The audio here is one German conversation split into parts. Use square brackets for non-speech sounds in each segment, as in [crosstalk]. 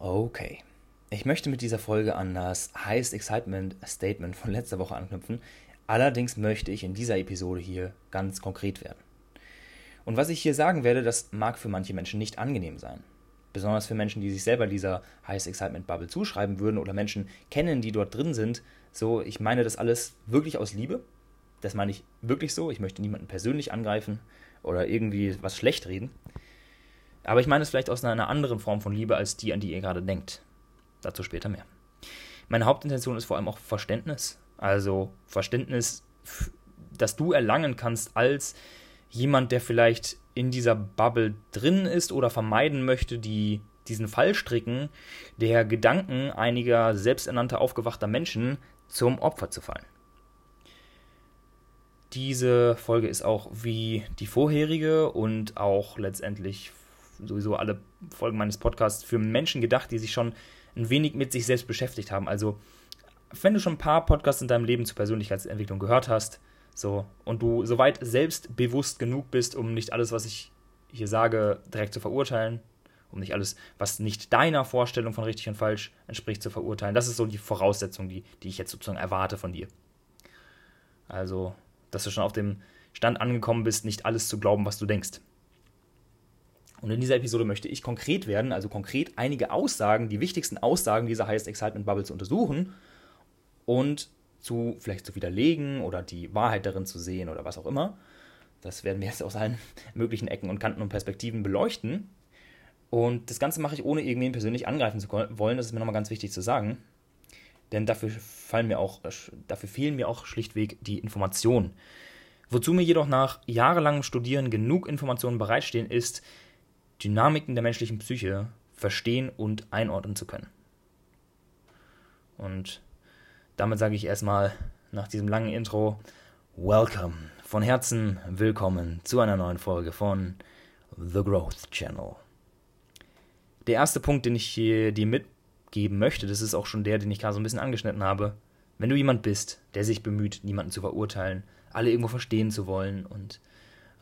Okay. Ich möchte mit dieser Folge an das Highest Excitement Statement von letzter Woche anknüpfen. Allerdings möchte ich in dieser Episode hier ganz konkret werden. Und was ich hier sagen werde, das mag für manche Menschen nicht angenehm sein. Besonders für Menschen, die sich selber dieser Highest Excitement Bubble zuschreiben würden oder Menschen kennen, die dort drin sind. So, ich meine das alles wirklich aus Liebe. Das meine ich wirklich so. Ich möchte niemanden persönlich angreifen oder irgendwie was schlecht reden. Aber ich meine es vielleicht aus einer anderen Form von Liebe als die, an die ihr gerade denkt. Dazu später mehr. Meine Hauptintention ist vor allem auch Verständnis. Also Verständnis, das du erlangen kannst als jemand, der vielleicht in dieser Bubble drin ist oder vermeiden möchte, die diesen Fallstricken der Gedanken einiger selbsternannter aufgewachter Menschen zum Opfer zu fallen. Diese Folge ist auch wie die vorherige und auch letztendlich sowieso alle Folgen meines Podcasts für Menschen gedacht, die sich schon ein wenig mit sich selbst beschäftigt haben. Also, wenn du schon ein paar Podcasts in deinem Leben zur Persönlichkeitsentwicklung gehört hast, so, und du soweit selbstbewusst genug bist, um nicht alles, was ich hier sage, direkt zu verurteilen, um nicht alles, was nicht deiner Vorstellung von richtig und falsch entspricht, zu verurteilen. Das ist so die Voraussetzung, die, die ich jetzt sozusagen erwarte von dir. Also, dass du schon auf dem Stand angekommen bist, nicht alles zu glauben, was du denkst. Und in dieser Episode möchte ich konkret werden, also konkret einige Aussagen, die wichtigsten Aussagen dieser Highest Excitement Bubble zu untersuchen und zu vielleicht zu widerlegen oder die Wahrheit darin zu sehen oder was auch immer. Das werden wir jetzt aus allen [laughs] möglichen Ecken und Kanten und Perspektiven beleuchten. Und das Ganze mache ich ohne irgendwen persönlich angreifen zu wollen. Das ist mir nochmal ganz wichtig zu sagen. Denn dafür, fallen mir auch, dafür fehlen mir auch schlichtweg die Informationen. Wozu mir jedoch nach jahrelangem Studieren genug Informationen bereitstehen, ist, Dynamiken der menschlichen Psyche verstehen und einordnen zu können. Und damit sage ich erstmal nach diesem langen Intro, Welcome, von Herzen willkommen zu einer neuen Folge von The Growth Channel. Der erste Punkt, den ich hier dir mitgeben möchte, das ist auch schon der, den ich gerade so ein bisschen angeschnitten habe. Wenn du jemand bist, der sich bemüht, niemanden zu verurteilen, alle irgendwo verstehen zu wollen und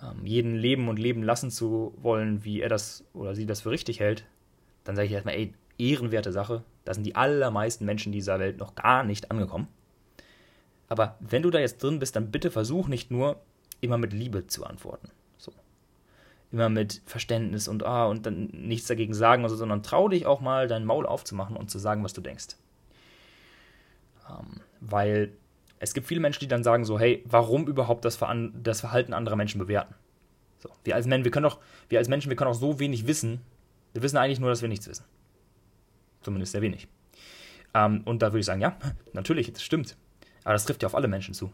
ähm, jeden leben und leben lassen zu wollen, wie er das oder sie das für richtig hält, dann sage ich erstmal, ey, ehrenwerte Sache. Da sind die allermeisten Menschen dieser Welt noch gar nicht angekommen. Aber wenn du da jetzt drin bist, dann bitte versuch nicht nur immer mit Liebe zu antworten. So. Immer mit Verständnis und ah und dann nichts dagegen sagen, also, sondern trau dich auch mal, dein Maul aufzumachen und zu sagen, was du denkst. Ähm, weil es gibt viele Menschen, die dann sagen so, hey, warum überhaupt das, Ver das Verhalten anderer Menschen bewerten? So, wir als Menschen, wir können doch, wir als Menschen, wir können auch so wenig wissen. Wir wissen eigentlich nur, dass wir nichts wissen. Zumindest sehr wenig. Ähm, und da würde ich sagen, ja, [laughs] natürlich, das stimmt. Aber das trifft ja auf alle Menschen zu.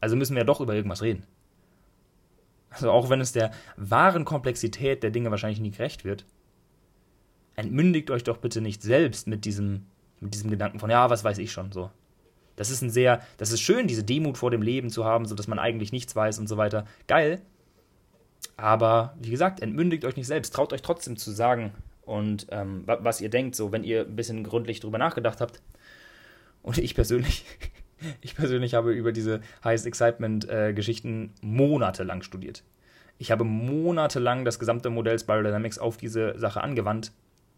Also müssen wir ja doch über irgendwas reden. Also auch wenn es der wahren Komplexität der Dinge wahrscheinlich nie gerecht wird, entmündigt euch doch bitte nicht selbst mit diesem, mit diesem Gedanken von, ja, was weiß ich schon, so. Das ist ein sehr, das ist schön, diese Demut vor dem Leben zu haben, so dass man eigentlich nichts weiß und so weiter. Geil. Aber wie gesagt, entmündigt euch nicht selbst. Traut euch trotzdem zu sagen und ähm, was ihr denkt, so wenn ihr ein bisschen gründlich drüber nachgedacht habt. Und ich persönlich, [laughs] ich persönlich habe über diese Highest Excitement äh, monatelang studiert. Ich habe monatelang das gesamte Modell Spiral Dynamics auf diese Sache angewandt.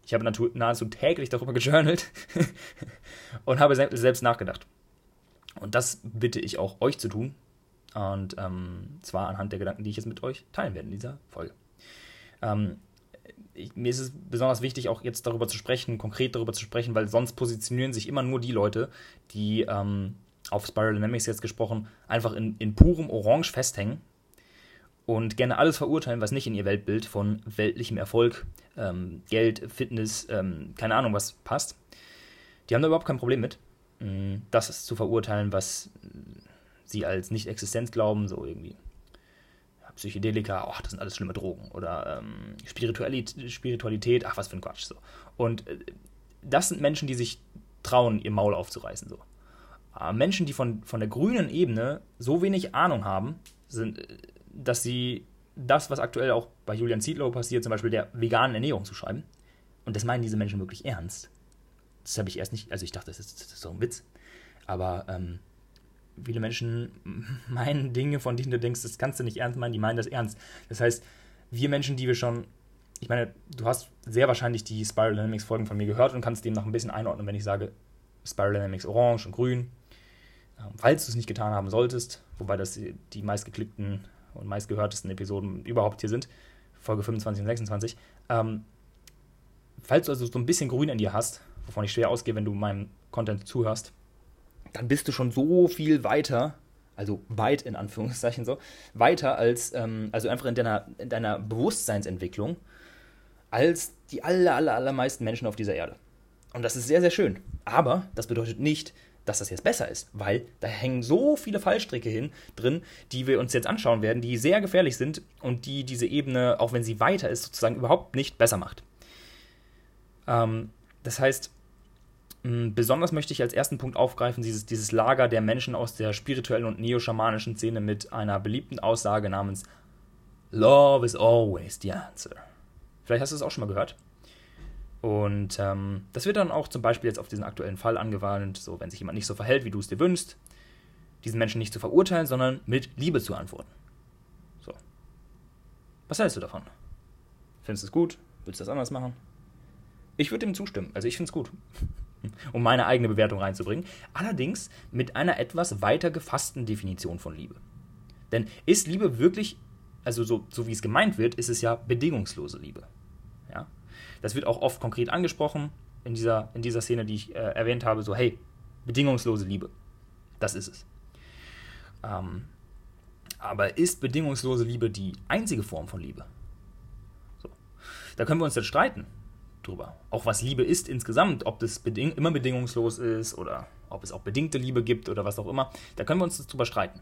Ich habe nahezu täglich darüber gejournalt [laughs] und habe selbst nachgedacht. Und das bitte ich auch euch zu tun. Und ähm, zwar anhand der Gedanken, die ich jetzt mit euch teilen werde in dieser Folge. Ähm, ich, mir ist es besonders wichtig, auch jetzt darüber zu sprechen, konkret darüber zu sprechen, weil sonst positionieren sich immer nur die Leute, die ähm, auf Spiral Dynamics jetzt gesprochen, einfach in, in purem Orange festhängen und gerne alles verurteilen, was nicht in ihr Weltbild von weltlichem Erfolg, ähm, Geld, Fitness, ähm, keine Ahnung was passt. Die haben da überhaupt kein Problem mit. Das ist zu verurteilen, was sie als nicht existent glauben, so irgendwie. Psychedelika, ach, das sind alles schlimme Drogen. Oder ähm, Spiritualität, Spiritualität, ach, was für ein Quatsch. So. Und äh, das sind Menschen, die sich trauen, ihr Maul aufzureißen. So. Aber Menschen, die von, von der grünen Ebene so wenig Ahnung haben, sind, äh, dass sie das, was aktuell auch bei Julian Zietlow passiert, zum Beispiel der veganen Ernährung zu schreiben, und das meinen diese Menschen wirklich ernst, das habe ich erst nicht, also ich dachte, das ist, das ist so ein Witz. Aber ähm, viele Menschen [laughs] meinen Dinge, von denen du denkst, das kannst du nicht ernst meinen, die meinen das ernst. Das heißt, wir Menschen, die wir schon ich meine, du hast sehr wahrscheinlich die Spiral Dynamics Folgen von mir gehört und kannst dem noch ein bisschen einordnen, wenn ich sage Spiral Dynamics orange und grün. Ähm, falls du es nicht getan haben solltest, wobei das die meistgeklickten und meistgehörtesten Episoden überhaupt hier sind, Folge 25 und 26. Ähm, falls du also so ein bisschen Grün in dir hast, wovon ich schwer ausgehe, wenn du meinem Content zuhörst, dann bist du schon so viel weiter, also weit in Anführungszeichen so, weiter als, ähm, also einfach in deiner, in deiner Bewusstseinsentwicklung, als die aller, aller, allermeisten Menschen auf dieser Erde. Und das ist sehr, sehr schön. Aber das bedeutet nicht, dass das jetzt besser ist, weil da hängen so viele Fallstricke hin drin, die wir uns jetzt anschauen werden, die sehr gefährlich sind und die diese Ebene, auch wenn sie weiter ist, sozusagen überhaupt nicht besser macht. Ähm, das heißt, besonders möchte ich als ersten Punkt aufgreifen, dieses, dieses Lager der Menschen aus der spirituellen und neo-schamanischen Szene mit einer beliebten Aussage namens Love is always the answer. Vielleicht hast du es auch schon mal gehört. Und ähm, das wird dann auch zum Beispiel jetzt auf diesen aktuellen Fall angewandt, so wenn sich jemand nicht so verhält, wie du es dir wünschst, diesen Menschen nicht zu verurteilen, sondern mit Liebe zu antworten. So. Was hältst du davon? Findest du es gut? Willst du das anders machen? Ich würde dem zustimmen. Also ich finde es gut. [laughs] um meine eigene Bewertung reinzubringen. Allerdings mit einer etwas weiter gefassten Definition von Liebe. Denn ist Liebe wirklich, also so, so wie es gemeint wird, ist es ja bedingungslose Liebe. Ja? Das wird auch oft konkret angesprochen in dieser, in dieser Szene, die ich äh, erwähnt habe, so, hey, bedingungslose Liebe. Das ist es. Ähm, aber ist bedingungslose Liebe die einzige Form von Liebe? So. Da können wir uns jetzt streiten drüber. Auch was Liebe ist insgesamt, ob das beding immer bedingungslos ist oder ob es auch bedingte Liebe gibt oder was auch immer. Da können wir uns drüber streiten.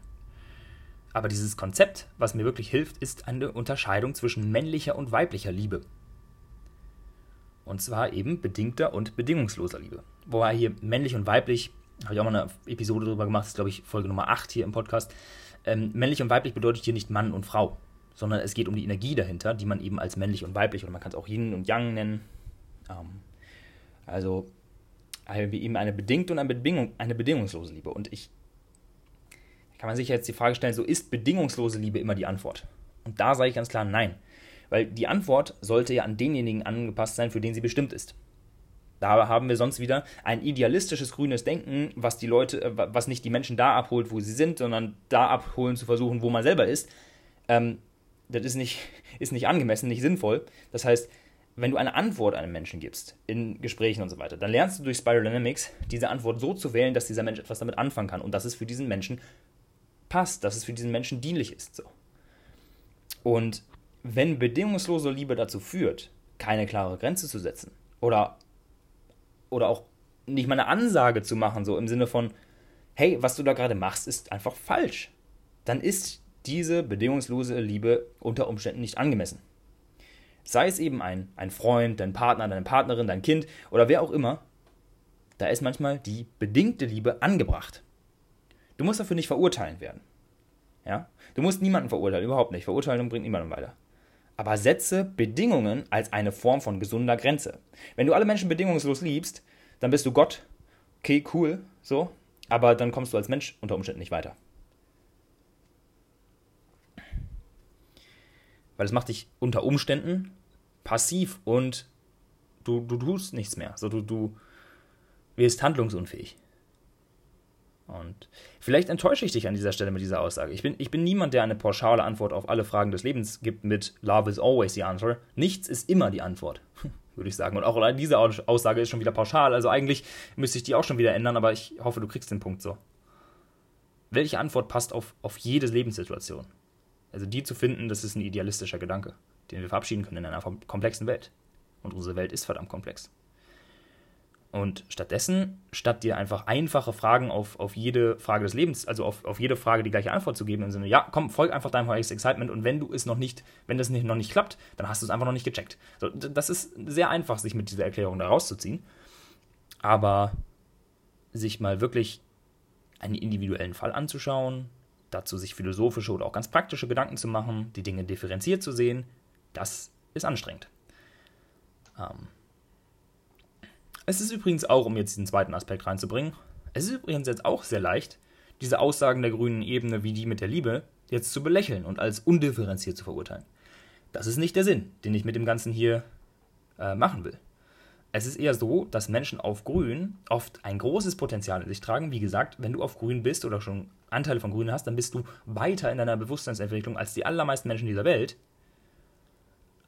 Aber dieses Konzept, was mir wirklich hilft, ist eine Unterscheidung zwischen männlicher und weiblicher Liebe. Und zwar eben bedingter und bedingungsloser Liebe. Wobei hier männlich und weiblich, habe ich auch mal eine Episode darüber gemacht, das ist glaube ich Folge Nummer 8 hier im Podcast. Ähm, männlich und weiblich bedeutet hier nicht Mann und Frau, sondern es geht um die Energie dahinter, die man eben als männlich und weiblich, oder man kann es auch Yin und Yang nennen. Ähm, also eben eine bedingte und eine, Bedingung, eine bedingungslose Liebe. Und ich kann man sich jetzt die Frage stellen, so ist bedingungslose Liebe immer die Antwort? Und da sage ich ganz klar nein. Weil die Antwort sollte ja an denjenigen angepasst sein, für den sie bestimmt ist. Da haben wir sonst wieder ein idealistisches grünes Denken, was die Leute, äh, was nicht die Menschen da abholt, wo sie sind, sondern da abholen zu versuchen, wo man selber ist. Ähm, das ist nicht, [laughs] ist nicht angemessen, nicht sinnvoll. Das heißt, wenn du eine Antwort einem Menschen gibst, in Gesprächen und so weiter, dann lernst du durch Spiral Dynamics diese Antwort so zu wählen, dass dieser Mensch etwas damit anfangen kann und dass es für diesen Menschen passt, dass es für diesen Menschen dienlich ist. So. Und wenn bedingungslose Liebe dazu führt, keine klare Grenze zu setzen oder, oder auch nicht mal eine Ansage zu machen, so im Sinne von, hey, was du da gerade machst, ist einfach falsch, dann ist diese bedingungslose Liebe unter Umständen nicht angemessen. Sei es eben ein, ein Freund, dein Partner, deine Partnerin, dein Kind oder wer auch immer, da ist manchmal die bedingte Liebe angebracht. Du musst dafür nicht verurteilen werden. Ja? Du musst niemanden verurteilen, überhaupt nicht. Verurteilen bringt niemanden weiter aber setze Bedingungen als eine Form von gesunder Grenze. Wenn du alle Menschen bedingungslos liebst, dann bist du Gott. Okay, cool, so, aber dann kommst du als Mensch unter Umständen nicht weiter. Weil es macht dich unter Umständen passiv und du, du tust nichts mehr. So, du, du wirst handlungsunfähig. Und vielleicht enttäusche ich dich an dieser Stelle mit dieser Aussage. Ich bin, ich bin niemand, der eine pauschale Antwort auf alle Fragen des Lebens gibt mit Love is always the answer. Nichts ist immer die Antwort, [laughs] würde ich sagen. Und auch diese Aussage ist schon wieder pauschal. Also eigentlich müsste ich die auch schon wieder ändern, aber ich hoffe, du kriegst den Punkt so. Welche Antwort passt auf, auf jede Lebenssituation? Also die zu finden, das ist ein idealistischer Gedanke, den wir verabschieden können in einer komplexen Welt. Und unsere Welt ist verdammt komplex. Und stattdessen, statt dir einfach einfache Fragen auf, auf jede Frage des Lebens, also auf, auf jede Frage die gleiche Antwort zu geben, im Sinne, ja, komm, folg einfach deinem highest Excitement und wenn du es noch nicht, wenn das nicht, noch nicht klappt, dann hast du es einfach noch nicht gecheckt. So, das ist sehr einfach, sich mit dieser Erklärung da rauszuziehen. Aber sich mal wirklich einen individuellen Fall anzuschauen, dazu sich philosophische oder auch ganz praktische Gedanken zu machen, die Dinge differenziert zu sehen, das ist anstrengend. Ähm, es ist übrigens auch, um jetzt diesen zweiten Aspekt reinzubringen, es ist übrigens jetzt auch sehr leicht, diese Aussagen der grünen Ebene wie die mit der Liebe jetzt zu belächeln und als undifferenziert zu verurteilen. Das ist nicht der Sinn, den ich mit dem Ganzen hier äh, machen will. Es ist eher so, dass Menschen auf Grün oft ein großes Potenzial in sich tragen. Wie gesagt, wenn du auf Grün bist oder schon Anteile von Grün hast, dann bist du weiter in deiner Bewusstseinsentwicklung als die allermeisten Menschen dieser Welt.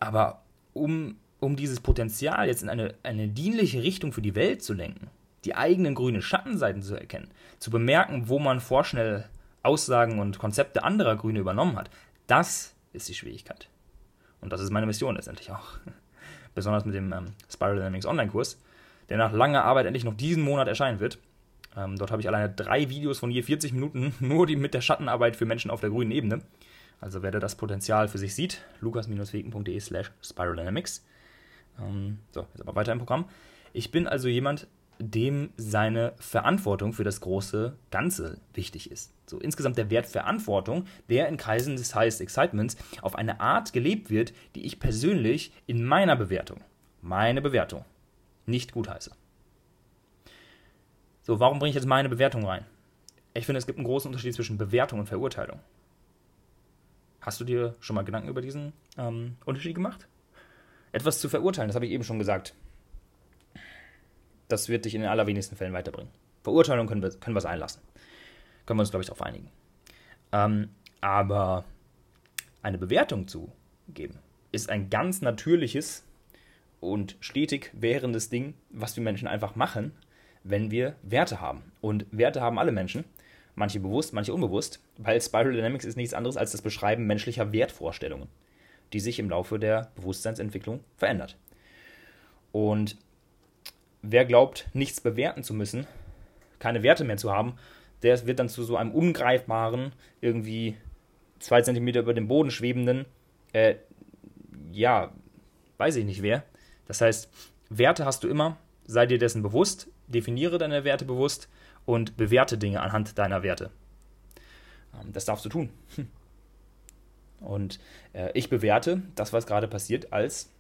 Aber um, um dieses Potenzial jetzt in eine, eine dienliche Richtung für die Welt zu lenken, die eigenen grünen Schattenseiten zu erkennen, zu bemerken, wo man vorschnell Aussagen und Konzepte anderer Grüne übernommen hat, das ist die Schwierigkeit. Und das ist meine Mission letztendlich auch. [laughs] Besonders mit dem ähm, Spiral Dynamics Online-Kurs, der nach langer Arbeit endlich noch diesen Monat erscheinen wird. Ähm, dort habe ich alleine drei Videos von je 40 Minuten, [laughs] nur die mit der Schattenarbeit für Menschen auf der grünen Ebene. Also wer da das Potenzial für sich sieht, lukas-wegen.de slash spiraldynamics. Ähm, so, jetzt aber weiter im Programm. Ich bin also jemand, dem seine Verantwortung für das große Ganze wichtig ist. So insgesamt der Wert Verantwortung, der in Kreisen des Highest Excitements auf eine Art gelebt wird, die ich persönlich in meiner Bewertung, meine Bewertung, nicht gut heiße. So, warum bringe ich jetzt meine Bewertung rein? Ich finde, es gibt einen großen Unterschied zwischen Bewertung und Verurteilung. Hast du dir schon mal Gedanken über diesen ähm, Unterschied gemacht? Etwas zu verurteilen, das habe ich eben schon gesagt das wird dich in den allerwenigsten Fällen weiterbringen. Verurteilung können wir, können wir es einlassen. Können wir uns, glaube ich, darauf einigen. Ähm, aber eine Bewertung zu geben, ist ein ganz natürliches und stetig währendes Ding, was wir Menschen einfach machen, wenn wir Werte haben. Und Werte haben alle Menschen, manche bewusst, manche unbewusst, weil Spiral Dynamics ist nichts anderes als das Beschreiben menschlicher Wertvorstellungen, die sich im Laufe der Bewusstseinsentwicklung verändert. Und wer glaubt, nichts bewerten zu müssen, keine Werte mehr zu haben, der wird dann zu so einem ungreifbaren, irgendwie zwei Zentimeter über dem Boden schwebenden, äh, ja, weiß ich nicht wer. Das heißt, Werte hast du immer, sei dir dessen bewusst, definiere deine Werte bewusst und bewerte Dinge anhand deiner Werte. Ähm, das darfst du tun. [laughs] Und äh, ich bewerte das, was gerade passiert, als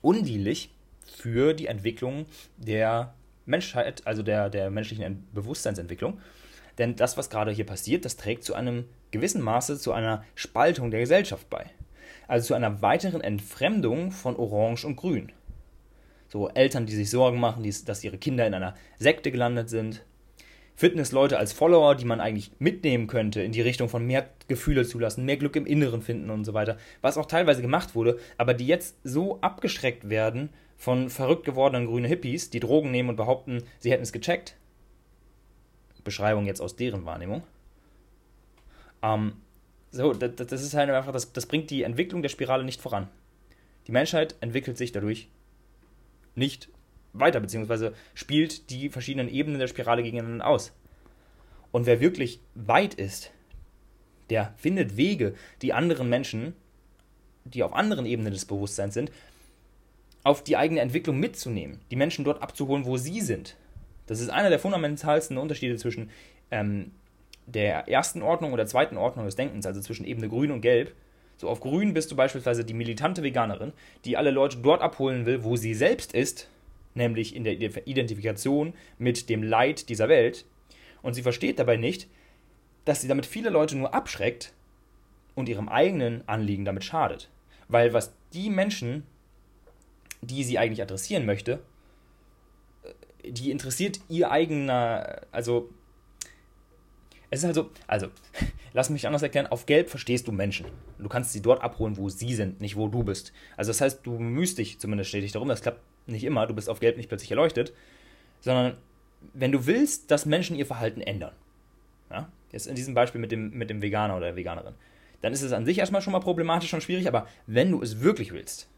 undienlich für die Entwicklung der Menschheit, also der, der menschlichen Bewusstseinsentwicklung. Denn das, was gerade hier passiert, das trägt zu einem gewissen Maße zu einer Spaltung der Gesellschaft bei. Also zu einer weiteren Entfremdung von Orange und Grün. So Eltern, die sich Sorgen machen, dass ihre Kinder in einer Sekte gelandet sind. Fitnessleute als Follower, die man eigentlich mitnehmen könnte in die Richtung von mehr Gefühle zulassen, mehr Glück im Inneren finden und so weiter. Was auch teilweise gemacht wurde, aber die jetzt so abgeschreckt werden von verrückt gewordenen grünen Hippies, die Drogen nehmen und behaupten, sie hätten es gecheckt. Beschreibung jetzt aus deren Wahrnehmung. Ähm, so, das, das ist halt einfach, das, das bringt die Entwicklung der Spirale nicht voran. Die Menschheit entwickelt sich dadurch nicht weiter, beziehungsweise spielt die verschiedenen Ebenen der Spirale gegeneinander aus. Und wer wirklich weit ist, der findet Wege, die anderen Menschen, die auf anderen Ebenen des Bewusstseins sind, auf die eigene Entwicklung mitzunehmen, die Menschen dort abzuholen, wo sie sind. Das ist einer der fundamentalsten Unterschiede zwischen ähm, der ersten Ordnung und der zweiten Ordnung des Denkens, also zwischen Ebene Grün und Gelb. So auf Grün bist du beispielsweise die militante Veganerin, die alle Leute dort abholen will, wo sie selbst ist, nämlich in der Identifikation mit dem Leid dieser Welt. Und sie versteht dabei nicht, dass sie damit viele Leute nur abschreckt und ihrem eigenen Anliegen damit schadet. Weil was die Menschen die sie eigentlich adressieren möchte, äh, die interessiert ihr eigener, also es ist also, also, [laughs] lass mich anders erklären, auf Gelb verstehst du Menschen. Du kannst sie dort abholen, wo sie sind, nicht wo du bist. Also das heißt, du bemühst dich zumindest stetig darum, das klappt nicht immer, du bist auf Gelb nicht plötzlich erleuchtet, sondern wenn du willst, dass Menschen ihr Verhalten ändern, ja, jetzt in diesem Beispiel mit dem, mit dem Veganer oder der Veganerin, dann ist es an sich erstmal schon mal problematisch und schwierig, aber wenn du es wirklich willst,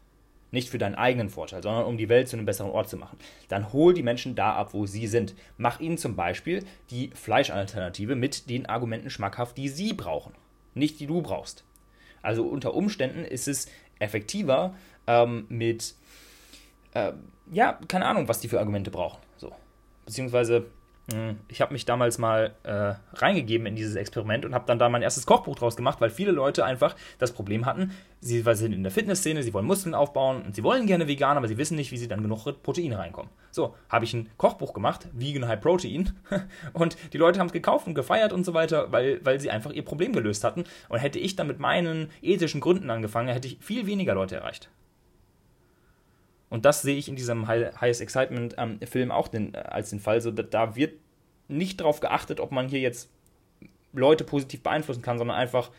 nicht für deinen eigenen Vorteil, sondern um die Welt zu einem besseren Ort zu machen. Dann hol die Menschen da ab, wo sie sind. Mach ihnen zum Beispiel die Fleischalternative mit den Argumenten schmackhaft, die sie brauchen, nicht die du brauchst. Also unter Umständen ist es effektiver ähm, mit, äh, ja, keine Ahnung, was die für Argumente brauchen. So. Beziehungsweise hm, ich habe mich damals mal äh, reingegeben in dieses Experiment und habe dann da mein erstes Kochbuch draus gemacht, weil viele Leute einfach das Problem hatten, sie sind in der Fitnessszene, sie wollen Muskeln aufbauen und sie wollen gerne vegan, aber sie wissen nicht, wie sie dann genug Proteine reinkommen. So, habe ich ein Kochbuch gemacht, Vegan High Protein, [laughs] und die Leute haben es gekauft und gefeiert und so weiter, weil, weil sie einfach ihr Problem gelöst hatten. Und hätte ich dann mit meinen ethischen Gründen angefangen, hätte ich viel weniger Leute erreicht. Und das sehe ich in diesem Highest Excitement ähm, auch den, äh, als den Fall. So, da, wird nicht darauf geachtet, ob man hier jetzt Leute positiv beeinflussen kann, sondern einfach,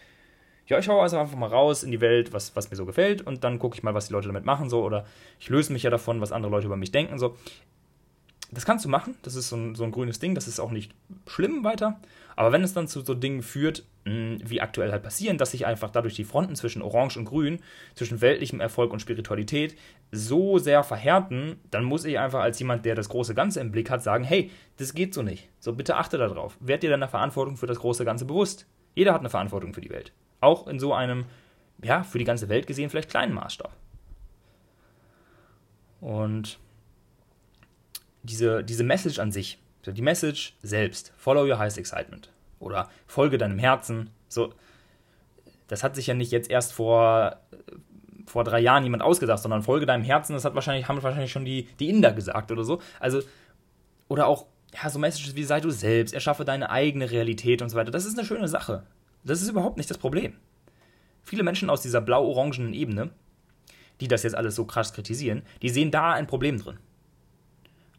ja, ich schaue also einfach mal raus in die Welt, was, was mir so gefällt und dann gucke ich mal, was die Leute damit machen, so, oder ich löse mich ja davon, was andere Leute über mich denken, so das kannst du machen, das ist so ein, so ein grünes Ding, das ist auch nicht schlimm weiter. Aber wenn es dann zu so Dingen führt, wie aktuell halt passieren, dass sich einfach dadurch die Fronten zwischen Orange und Grün, zwischen weltlichem Erfolg und Spiritualität so sehr verhärten, dann muss ich einfach als jemand, der das große Ganze im Blick hat, sagen, hey, das geht so nicht. So bitte achte darauf. Werd dir deiner Verantwortung für das große Ganze bewusst. Jeder hat eine Verantwortung für die Welt. Auch in so einem, ja, für die ganze Welt gesehen vielleicht kleinen Maßstab. Und diese, diese Message an sich, die Message selbst, follow your highest excitement oder folge deinem Herzen, so, das hat sich ja nicht jetzt erst vor, vor drei Jahren jemand ausgedacht, sondern folge deinem Herzen, das hat wahrscheinlich, haben wahrscheinlich schon die, die Inder gesagt oder so. Also, oder auch, ja, so Messages wie sei du selbst, erschaffe deine eigene Realität und so weiter. Das ist eine schöne Sache. Das ist überhaupt nicht das Problem. Viele Menschen aus dieser blau-orangenen Ebene, die das jetzt alles so krass kritisieren, die sehen da ein Problem drin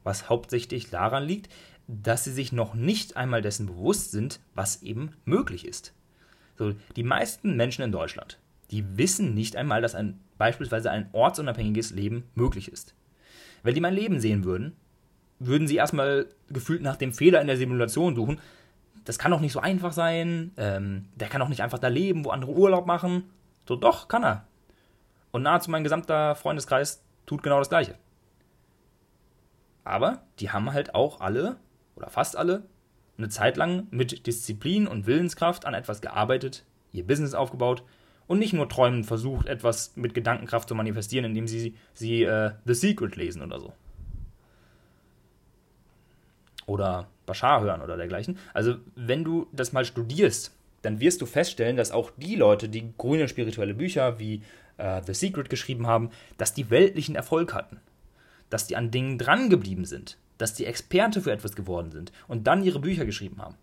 was hauptsächlich daran liegt, dass sie sich noch nicht einmal dessen bewusst sind, was eben möglich ist. So, die meisten Menschen in Deutschland, die wissen nicht einmal, dass ein, beispielsweise ein ortsunabhängiges Leben möglich ist. Wenn die mein Leben sehen würden, würden sie erstmal gefühlt nach dem Fehler in der Simulation suchen. Das kann doch nicht so einfach sein. Ähm, der kann doch nicht einfach da leben, wo andere Urlaub machen. So, doch, kann er. Und nahezu mein gesamter Freundeskreis tut genau das Gleiche. Aber die haben halt auch alle, oder fast alle, eine Zeit lang mit Disziplin und Willenskraft an etwas gearbeitet, ihr Business aufgebaut und nicht nur träumen versucht, etwas mit Gedankenkraft zu manifestieren, indem sie, sie äh, The Secret lesen oder so. Oder Bashar hören oder dergleichen. Also, wenn du das mal studierst, dann wirst du feststellen, dass auch die Leute, die grüne spirituelle Bücher wie äh, The Secret geschrieben haben, dass die weltlichen Erfolg hatten dass die an Dingen drangeblieben sind, dass die Experte für etwas geworden sind und dann ihre Bücher geschrieben haben.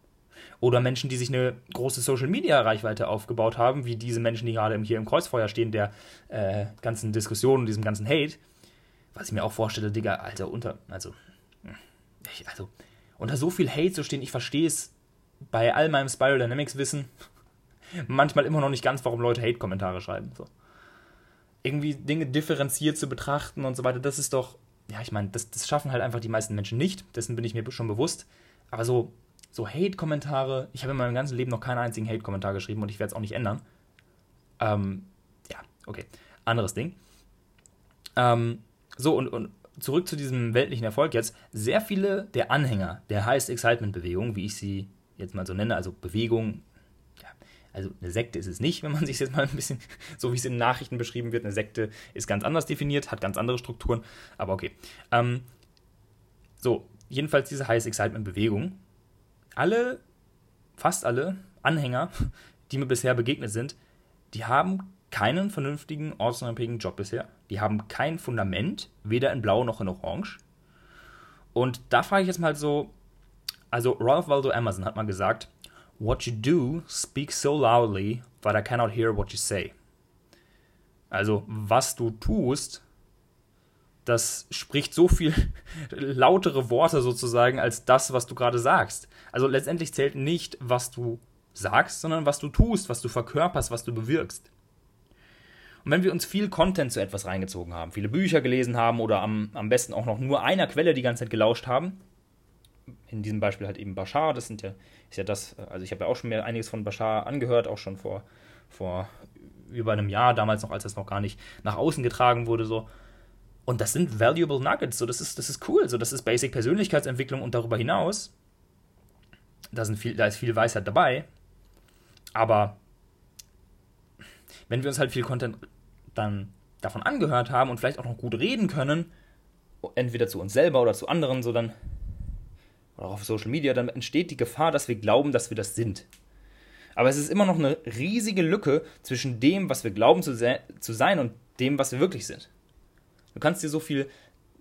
Oder Menschen, die sich eine große Social-Media-Reichweite aufgebaut haben, wie diese Menschen, die gerade hier im Kreuzfeuer stehen, der äh, ganzen Diskussion und diesem ganzen Hate. Was ich mir auch vorstelle, Digga, Alter, unter, also, ich, also, unter so viel Hate zu stehen, ich verstehe es bei all meinem Spiral Dynamics Wissen [laughs] manchmal immer noch nicht ganz, warum Leute Hate-Kommentare schreiben. So. Irgendwie Dinge differenziert zu betrachten und so weiter, das ist doch ja, ich meine, das, das schaffen halt einfach die meisten Menschen nicht, dessen bin ich mir schon bewusst. Aber so, so Hate-Kommentare, ich habe in meinem ganzen Leben noch keinen einzigen Hate-Kommentar geschrieben und ich werde es auch nicht ändern. Ähm, ja, okay. Anderes Ding. Ähm, so, und, und zurück zu diesem weltlichen Erfolg jetzt. Sehr viele der Anhänger der Highest Excitement-Bewegung, wie ich sie jetzt mal so nenne, also Bewegung, also eine Sekte ist es nicht, wenn man [laughs] sich jetzt mal ein bisschen, so wie es in Nachrichten beschrieben wird, eine Sekte ist ganz anders definiert, hat ganz andere Strukturen, aber okay. Ähm, so, jedenfalls diese Highest Excitement Bewegung. Alle, fast alle Anhänger, [laughs] die mir bisher begegnet sind, die haben keinen vernünftigen ortsunabhängigen Job bisher. Die haben kein Fundament, weder in Blau noch in Orange. Und da frage ich jetzt mal so, also Ralph Waldo Emerson hat mal gesagt, What you do speaks so loudly that I cannot hear what you say. Also, was du tust, das spricht so viel [laughs] lautere Worte sozusagen als das, was du gerade sagst. Also letztendlich zählt nicht, was du sagst, sondern was du tust, was du verkörperst, was du bewirkst. Und wenn wir uns viel Content zu etwas reingezogen haben, viele Bücher gelesen haben oder am, am besten auch noch nur einer Quelle die ganze Zeit gelauscht haben, in diesem Beispiel halt eben Bashar, das sind ja, ist ja das, also ich habe ja auch schon mir einiges von Bashar angehört, auch schon vor, vor über einem Jahr, damals noch, als das noch gar nicht nach außen getragen wurde, so. Und das sind valuable Nuggets, so, das ist, das ist cool, so, das ist Basic Persönlichkeitsentwicklung und darüber hinaus, da, sind viel, da ist viel Weisheit dabei, aber wenn wir uns halt viel Content dann davon angehört haben und vielleicht auch noch gut reden können, entweder zu uns selber oder zu anderen, so dann oder auf Social Media, dann entsteht die Gefahr, dass wir glauben, dass wir das sind. Aber es ist immer noch eine riesige Lücke zwischen dem, was wir glauben zu, se zu sein und dem, was wir wirklich sind. Du kannst dir so viel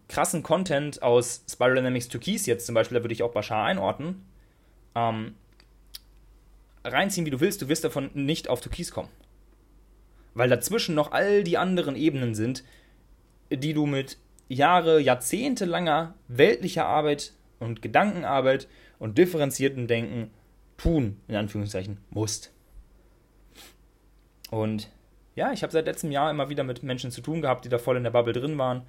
krassen Content aus Spiral Dynamics Türkis jetzt zum Beispiel, da würde ich auch Bashar einordnen, ähm, reinziehen, wie du willst, du wirst davon nicht auf Türkis kommen. Weil dazwischen noch all die anderen Ebenen sind, die du mit Jahre, Jahrzehnte langer weltlicher Arbeit und Gedankenarbeit und differenziertem Denken tun, in Anführungszeichen, musst. Und ja, ich habe seit letztem Jahr immer wieder mit Menschen zu tun gehabt, die da voll in der Bubble drin waren.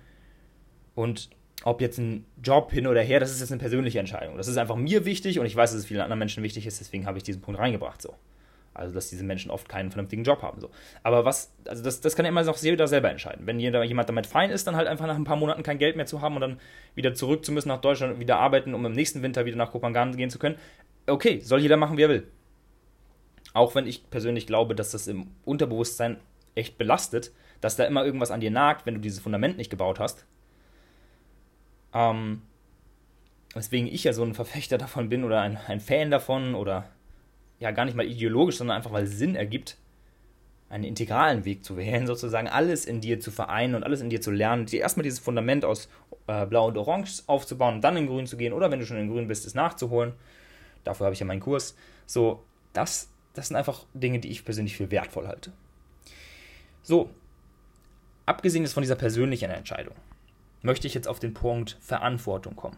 Und ob jetzt ein Job hin oder her, das ist jetzt eine persönliche Entscheidung. Das ist einfach mir wichtig und ich weiß, dass es vielen anderen Menschen wichtig ist, deswegen habe ich diesen Punkt reingebracht. So. Also, dass diese Menschen oft keinen vernünftigen Job haben. So. Aber was, also das, das kann ja immer noch jeder selber entscheiden. Wenn jeder, jemand damit fein ist, dann halt einfach nach ein paar Monaten kein Geld mehr zu haben und dann wieder zurück zu müssen nach Deutschland und wieder arbeiten, um im nächsten Winter wieder nach Kopenhagen gehen zu können. Okay, soll jeder machen, wie er will. Auch wenn ich persönlich glaube, dass das im Unterbewusstsein echt belastet, dass da immer irgendwas an dir nagt, wenn du dieses Fundament nicht gebaut hast. Ähm, weswegen ich ja so ein Verfechter davon bin oder ein, ein Fan davon oder ja gar nicht mal ideologisch, sondern einfach weil es Sinn ergibt, einen integralen Weg zu wählen, [laughs] sozusagen alles in dir zu vereinen und alles in dir zu lernen, dir erstmal dieses Fundament aus äh, Blau und Orange aufzubauen und dann in Grün zu gehen oder wenn du schon in Grün bist, es nachzuholen. Dafür habe ich ja meinen Kurs. So, das, das sind einfach Dinge, die ich persönlich für wertvoll halte. So, abgesehen jetzt von dieser persönlichen Entscheidung, möchte ich jetzt auf den Punkt Verantwortung kommen.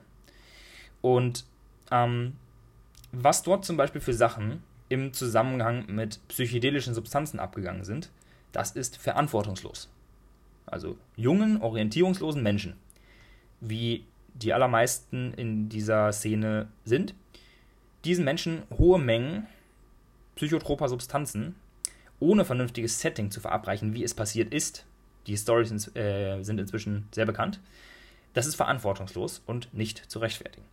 Und ähm, was dort zum Beispiel für Sachen im Zusammenhang mit psychedelischen Substanzen abgegangen sind, das ist verantwortungslos. Also jungen, orientierungslosen Menschen, wie die allermeisten in dieser Szene sind, diesen Menschen hohe Mengen psychotroper Substanzen ohne vernünftiges Setting zu verabreichen, wie es passiert ist, die Stories äh, sind inzwischen sehr bekannt, das ist verantwortungslos und nicht zu rechtfertigen.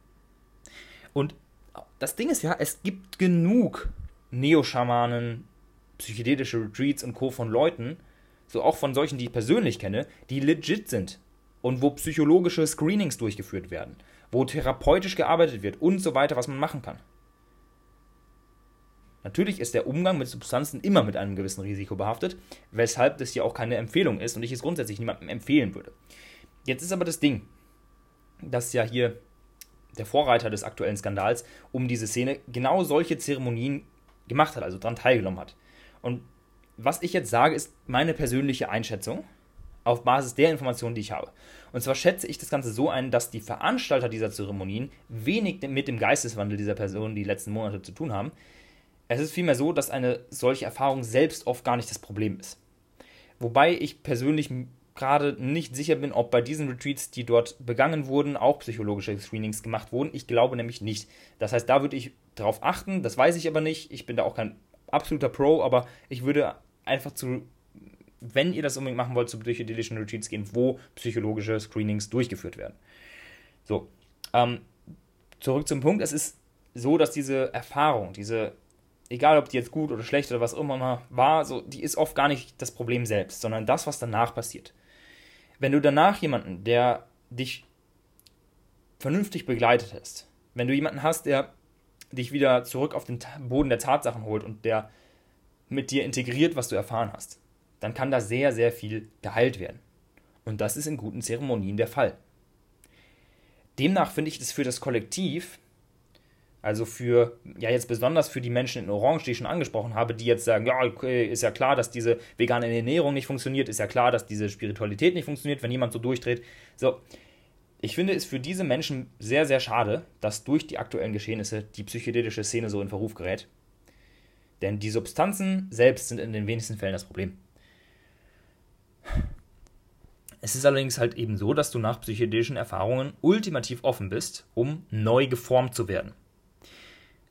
Und das Ding ist ja, es gibt genug Neo-Schamanen, psychedelische Retreats und Co. von Leuten, so auch von solchen, die ich persönlich kenne, die legit sind und wo psychologische Screenings durchgeführt werden, wo therapeutisch gearbeitet wird und so weiter, was man machen kann. Natürlich ist der Umgang mit Substanzen immer mit einem gewissen Risiko behaftet, weshalb das hier auch keine Empfehlung ist und ich es grundsätzlich niemandem empfehlen würde. Jetzt ist aber das Ding, dass ja hier der Vorreiter des aktuellen Skandals um diese Szene genau solche Zeremonien gemacht hat, also daran teilgenommen hat. Und was ich jetzt sage, ist meine persönliche Einschätzung auf Basis der Informationen, die ich habe. Und zwar schätze ich das Ganze so ein, dass die Veranstalter dieser Zeremonien wenig mit dem Geisteswandel dieser Personen die letzten Monate zu tun haben. Es ist vielmehr so, dass eine solche Erfahrung selbst oft gar nicht das Problem ist. Wobei ich persönlich gerade nicht sicher bin, ob bei diesen Retreats, die dort begangen wurden, auch psychologische Screenings gemacht wurden. Ich glaube nämlich nicht. Das heißt, da würde ich darauf achten, das weiß ich aber nicht. Ich bin da auch kein absoluter Pro, aber ich würde einfach zu, wenn ihr das unbedingt machen wollt, zu psychedelischen Retreats gehen, wo psychologische Screenings durchgeführt werden. So, ähm, zurück zum Punkt. Es ist so, dass diese Erfahrung, diese egal ob die jetzt gut oder schlecht oder was immer war, so, die ist oft gar nicht das Problem selbst, sondern das, was danach passiert. Wenn du danach jemanden, der dich vernünftig begleitet hast, wenn du jemanden hast, der dich wieder zurück auf den Boden der Tatsachen holt und der mit dir integriert, was du erfahren hast, dann kann da sehr, sehr viel geheilt werden. Und das ist in guten Zeremonien der Fall. Demnach finde ich es für das Kollektiv also für, ja jetzt besonders für die Menschen in Orange, die ich schon angesprochen habe, die jetzt sagen, ja, okay, ist ja klar, dass diese vegane Ernährung nicht funktioniert, ist ja klar, dass diese Spiritualität nicht funktioniert, wenn jemand so durchdreht. So, ich finde es für diese Menschen sehr, sehr schade, dass durch die aktuellen Geschehnisse die psychedelische Szene so in Verruf gerät. Denn die Substanzen selbst sind in den wenigsten Fällen das Problem. Es ist allerdings halt eben so, dass du nach psychedelischen Erfahrungen ultimativ offen bist, um neu geformt zu werden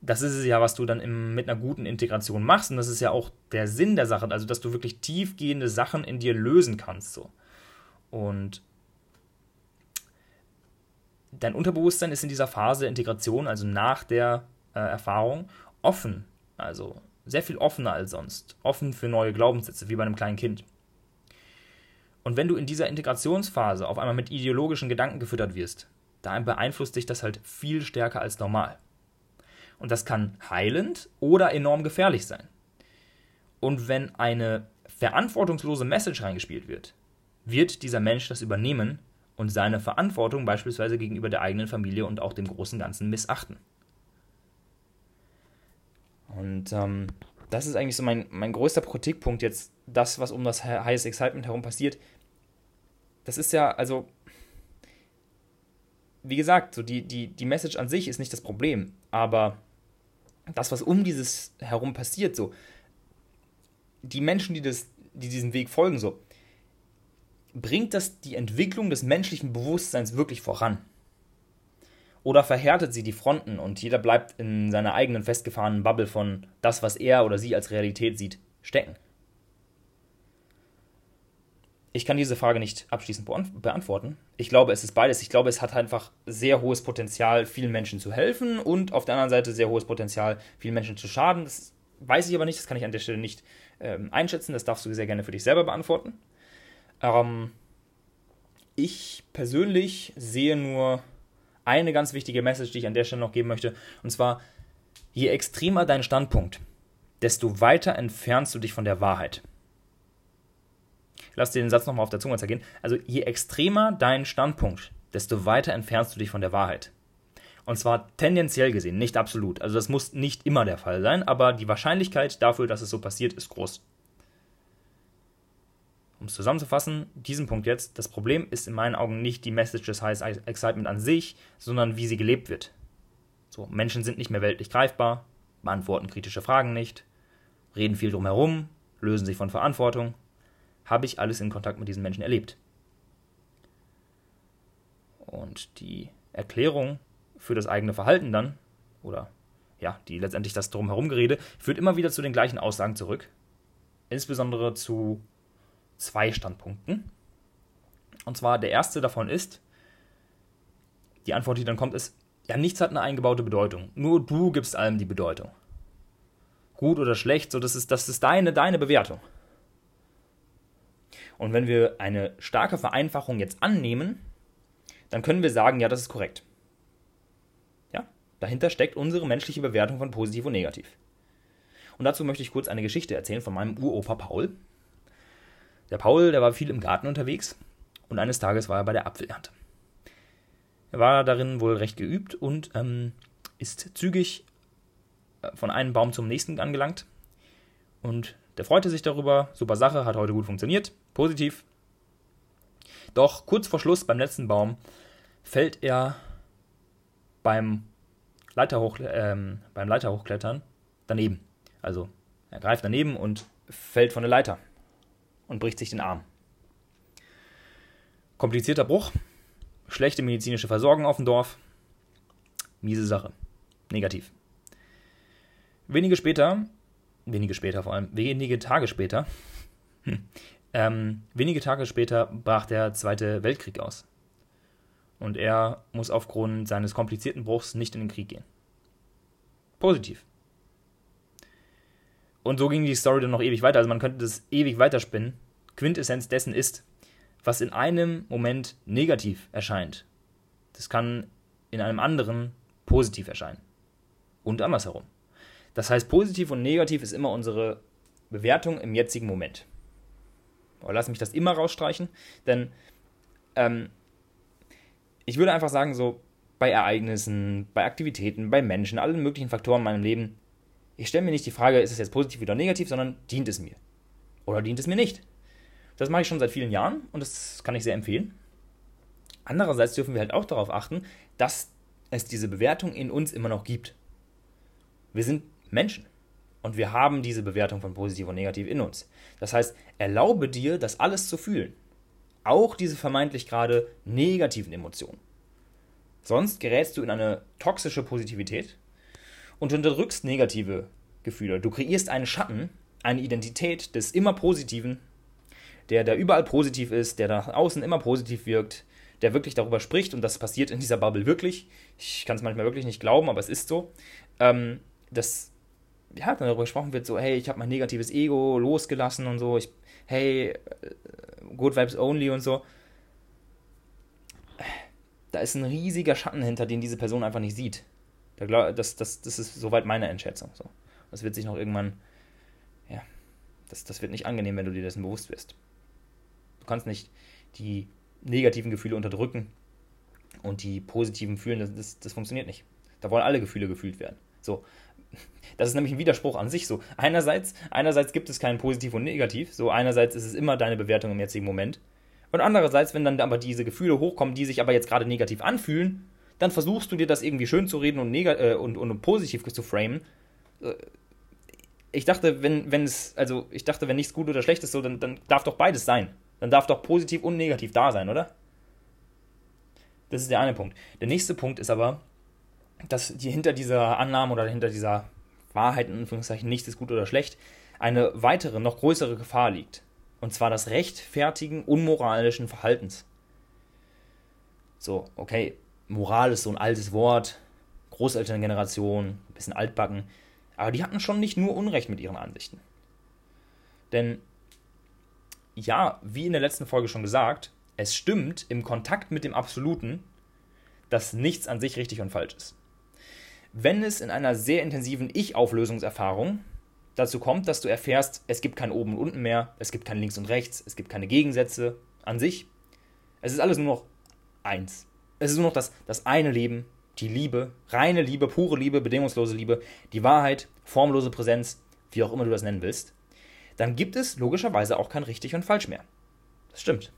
das ist es ja, was du dann im, mit einer guten Integration machst. Und das ist ja auch der Sinn der Sache, also dass du wirklich tiefgehende Sachen in dir lösen kannst. So. Und dein Unterbewusstsein ist in dieser Phase der Integration, also nach der äh, Erfahrung, offen. Also sehr viel offener als sonst. Offen für neue Glaubenssätze, wie bei einem kleinen Kind. Und wenn du in dieser Integrationsphase auf einmal mit ideologischen Gedanken gefüttert wirst, dann beeinflusst dich das halt viel stärker als normal. Und das kann heilend oder enorm gefährlich sein. Und wenn eine verantwortungslose Message reingespielt wird, wird dieser Mensch das übernehmen und seine Verantwortung beispielsweise gegenüber der eigenen Familie und auch dem großen Ganzen missachten. Und ähm, das ist eigentlich so mein, mein größter Kritikpunkt jetzt, das, was um das Highest Excitement herum passiert. Das ist ja, also, wie gesagt, so die, die, die Message an sich ist nicht das Problem, aber das, was um dieses herum passiert, so, die Menschen, die, das, die diesem Weg folgen, so, bringt das die Entwicklung des menschlichen Bewusstseins wirklich voran? Oder verhärtet sie die Fronten und jeder bleibt in seiner eigenen festgefahrenen Bubble von das, was er oder sie als Realität sieht, stecken? Ich kann diese Frage nicht abschließend beantworten. Ich glaube, es ist beides. Ich glaube, es hat einfach sehr hohes Potenzial, vielen Menschen zu helfen und auf der anderen Seite sehr hohes Potenzial, vielen Menschen zu schaden. Das weiß ich aber nicht, das kann ich an der Stelle nicht ähm, einschätzen. Das darfst du sehr gerne für dich selber beantworten. Ähm, ich persönlich sehe nur eine ganz wichtige Message, die ich an der Stelle noch geben möchte. Und zwar, je extremer dein Standpunkt, desto weiter entfernst du dich von der Wahrheit. Lass dir den Satz nochmal auf der Zunge zergehen. Also je extremer dein Standpunkt, desto weiter entfernst du dich von der Wahrheit. Und zwar tendenziell gesehen, nicht absolut. Also das muss nicht immer der Fall sein, aber die Wahrscheinlichkeit dafür, dass es so passiert, ist groß um es zusammenzufassen, diesen Punkt jetzt, das Problem ist in meinen Augen nicht die Message des High Excitement an sich, sondern wie sie gelebt wird. So, Menschen sind nicht mehr weltlich greifbar, beantworten kritische Fragen nicht, reden viel drumherum, lösen sich von Verantwortung. Habe ich alles in Kontakt mit diesen Menschen erlebt. Und die Erklärung für das eigene Verhalten dann, oder ja, die letztendlich das drumherum gerede, führt immer wieder zu den gleichen Aussagen zurück. Insbesondere zu zwei Standpunkten. Und zwar der erste davon ist, die Antwort, die dann kommt, ist, ja, nichts hat eine eingebaute Bedeutung. Nur du gibst allem die Bedeutung. Gut oder schlecht, so das ist, das ist deine, deine Bewertung. Und wenn wir eine starke Vereinfachung jetzt annehmen, dann können wir sagen, ja, das ist korrekt. Ja, dahinter steckt unsere menschliche Bewertung von positiv und negativ. Und dazu möchte ich kurz eine Geschichte erzählen von meinem Uropa Paul. Der Paul, der war viel im Garten unterwegs und eines Tages war er bei der Apfelernte. Er war darin wohl recht geübt und ähm, ist zügig äh, von einem Baum zum nächsten angelangt. Und der freute sich darüber. Super Sache, hat heute gut funktioniert. Positiv. Doch kurz vor Schluss beim letzten Baum fällt er beim, Leiterhoch, ähm, beim Leiterhochklettern daneben. Also er greift daneben und fällt von der Leiter und bricht sich den Arm. Komplizierter Bruch, schlechte medizinische Versorgung auf dem Dorf, miese Sache, negativ. Wenige später, wenige später vor allem, wenige Tage später, [laughs] hm, ähm, wenige Tage später brach der Zweite Weltkrieg aus. Und er muss aufgrund seines komplizierten Bruchs nicht in den Krieg gehen. Positiv. Und so ging die Story dann noch ewig weiter. Also man könnte das ewig weiterspinnen. Quintessenz dessen ist, was in einem Moment negativ erscheint, das kann in einem anderen positiv erscheinen. Und andersherum. Das heißt, positiv und negativ ist immer unsere Bewertung im jetzigen Moment. Aber lass mich das immer rausstreichen, denn ähm, ich würde einfach sagen, so bei Ereignissen, bei Aktivitäten, bei Menschen, allen möglichen Faktoren in meinem Leben, ich stelle mir nicht die Frage, ist es jetzt positiv oder negativ, sondern dient es mir? Oder dient es mir nicht? Das mache ich schon seit vielen Jahren und das kann ich sehr empfehlen. Andererseits dürfen wir halt auch darauf achten, dass es diese Bewertung in uns immer noch gibt. Wir sind Menschen und wir haben diese Bewertung von positiv und negativ in uns. Das heißt, erlaube dir, das alles zu fühlen. Auch diese vermeintlich gerade negativen Emotionen. Sonst gerätst du in eine toxische Positivität und unterdrückst negative Gefühle. Du kreierst einen Schatten, eine Identität des immer Positiven, der da überall positiv ist, der nach außen immer positiv wirkt, der wirklich darüber spricht und das passiert in dieser Bubble wirklich. Ich kann es manchmal wirklich nicht glauben, aber es ist so. Ähm, dass ja, dann darüber gesprochen wird, so, hey, ich habe mein negatives Ego losgelassen und so, ich, hey, äh, good vibes only und so. Da ist ein riesiger Schatten hinter, den diese Person einfach nicht sieht. Das, das, das ist soweit meine Einschätzung. So. Das wird sich noch irgendwann, ja, das, das wird nicht angenehm, wenn du dir dessen bewusst wirst. Du kannst nicht die negativen Gefühle unterdrücken und die positiven fühlen, das, das, das funktioniert nicht. Da wollen alle Gefühle gefühlt werden. So. [laughs] Das ist nämlich ein Widerspruch an sich. So, einerseits, einerseits gibt es kein Positiv und Negativ. So, einerseits ist es immer deine Bewertung im jetzigen Moment. Und andererseits, wenn dann aber diese Gefühle hochkommen, die sich aber jetzt gerade negativ anfühlen, dann versuchst du dir das irgendwie schön zu reden und, äh, und, und positiv zu framen. Äh, ich dachte, wenn, wenn es, also ich dachte, wenn nichts gut oder schlecht ist, so, dann, dann darf doch beides sein. Dann darf doch positiv und negativ da sein, oder? Das ist der eine Punkt. Der nächste Punkt ist aber, dass die hinter dieser Annahme oder hinter dieser Wahrheit, in Anführungszeichen, nichts ist gut oder schlecht, eine weitere, noch größere Gefahr liegt. Und zwar das Rechtfertigen unmoralischen Verhaltens. So, okay, Moral ist so ein altes Wort, Großelterngeneration, ein bisschen altbacken, aber die hatten schon nicht nur Unrecht mit ihren Ansichten. Denn, ja, wie in der letzten Folge schon gesagt, es stimmt im Kontakt mit dem Absoluten, dass nichts an sich richtig und falsch ist. Wenn es in einer sehr intensiven Ich-Auflösungserfahrung dazu kommt, dass du erfährst, es gibt kein Oben und Unten mehr, es gibt kein Links und Rechts, es gibt keine Gegensätze an sich, es ist alles nur noch eins. Es ist nur noch das, das eine Leben, die Liebe, reine Liebe, pure Liebe, bedingungslose Liebe, die Wahrheit, formlose Präsenz, wie auch immer du das nennen willst, dann gibt es logischerweise auch kein richtig und falsch mehr. Das stimmt.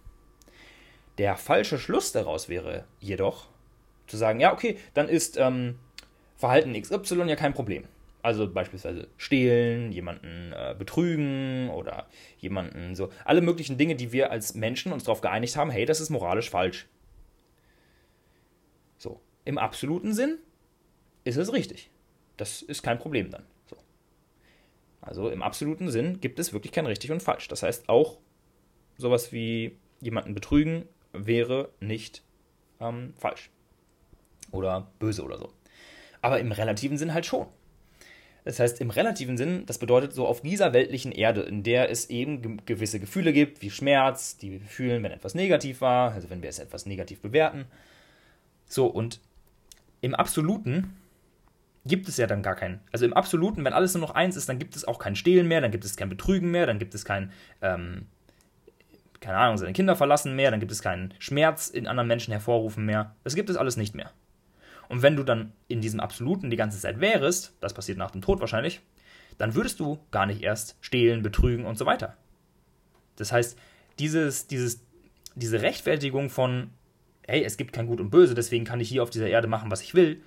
Der falsche Schluss daraus wäre jedoch zu sagen, ja, okay, dann ist ähm, Verhalten XY ja kein Problem. Also beispielsweise stehlen, jemanden äh, betrügen oder jemanden so. Alle möglichen Dinge, die wir als Menschen uns darauf geeinigt haben, hey, das ist moralisch falsch. So, im absoluten Sinn ist es richtig. Das ist kein Problem dann. So. Also im absoluten Sinn gibt es wirklich kein richtig und falsch. Das heißt, auch sowas wie jemanden betrügen wäre nicht ähm, falsch. Oder böse oder so aber im relativen Sinn halt schon. Das heißt, im relativen Sinn, das bedeutet so auf dieser weltlichen Erde, in der es eben gewisse Gefühle gibt, wie Schmerz, die wir fühlen, wenn etwas negativ war, also wenn wir es etwas negativ bewerten. So, und im Absoluten gibt es ja dann gar keinen. Also im Absoluten, wenn alles nur noch eins ist, dann gibt es auch kein Stehlen mehr, dann gibt es kein Betrügen mehr, dann gibt es kein, ähm, keine Ahnung, seine Kinder verlassen mehr, dann gibt es keinen Schmerz in anderen Menschen hervorrufen mehr. Das gibt es alles nicht mehr. Und wenn du dann in diesem Absoluten die ganze Zeit wärst, das passiert nach dem Tod wahrscheinlich, dann würdest du gar nicht erst stehlen, betrügen und so weiter. Das heißt, dieses, dieses, diese Rechtfertigung von, hey, es gibt kein Gut und Böse, deswegen kann ich hier auf dieser Erde machen, was ich will,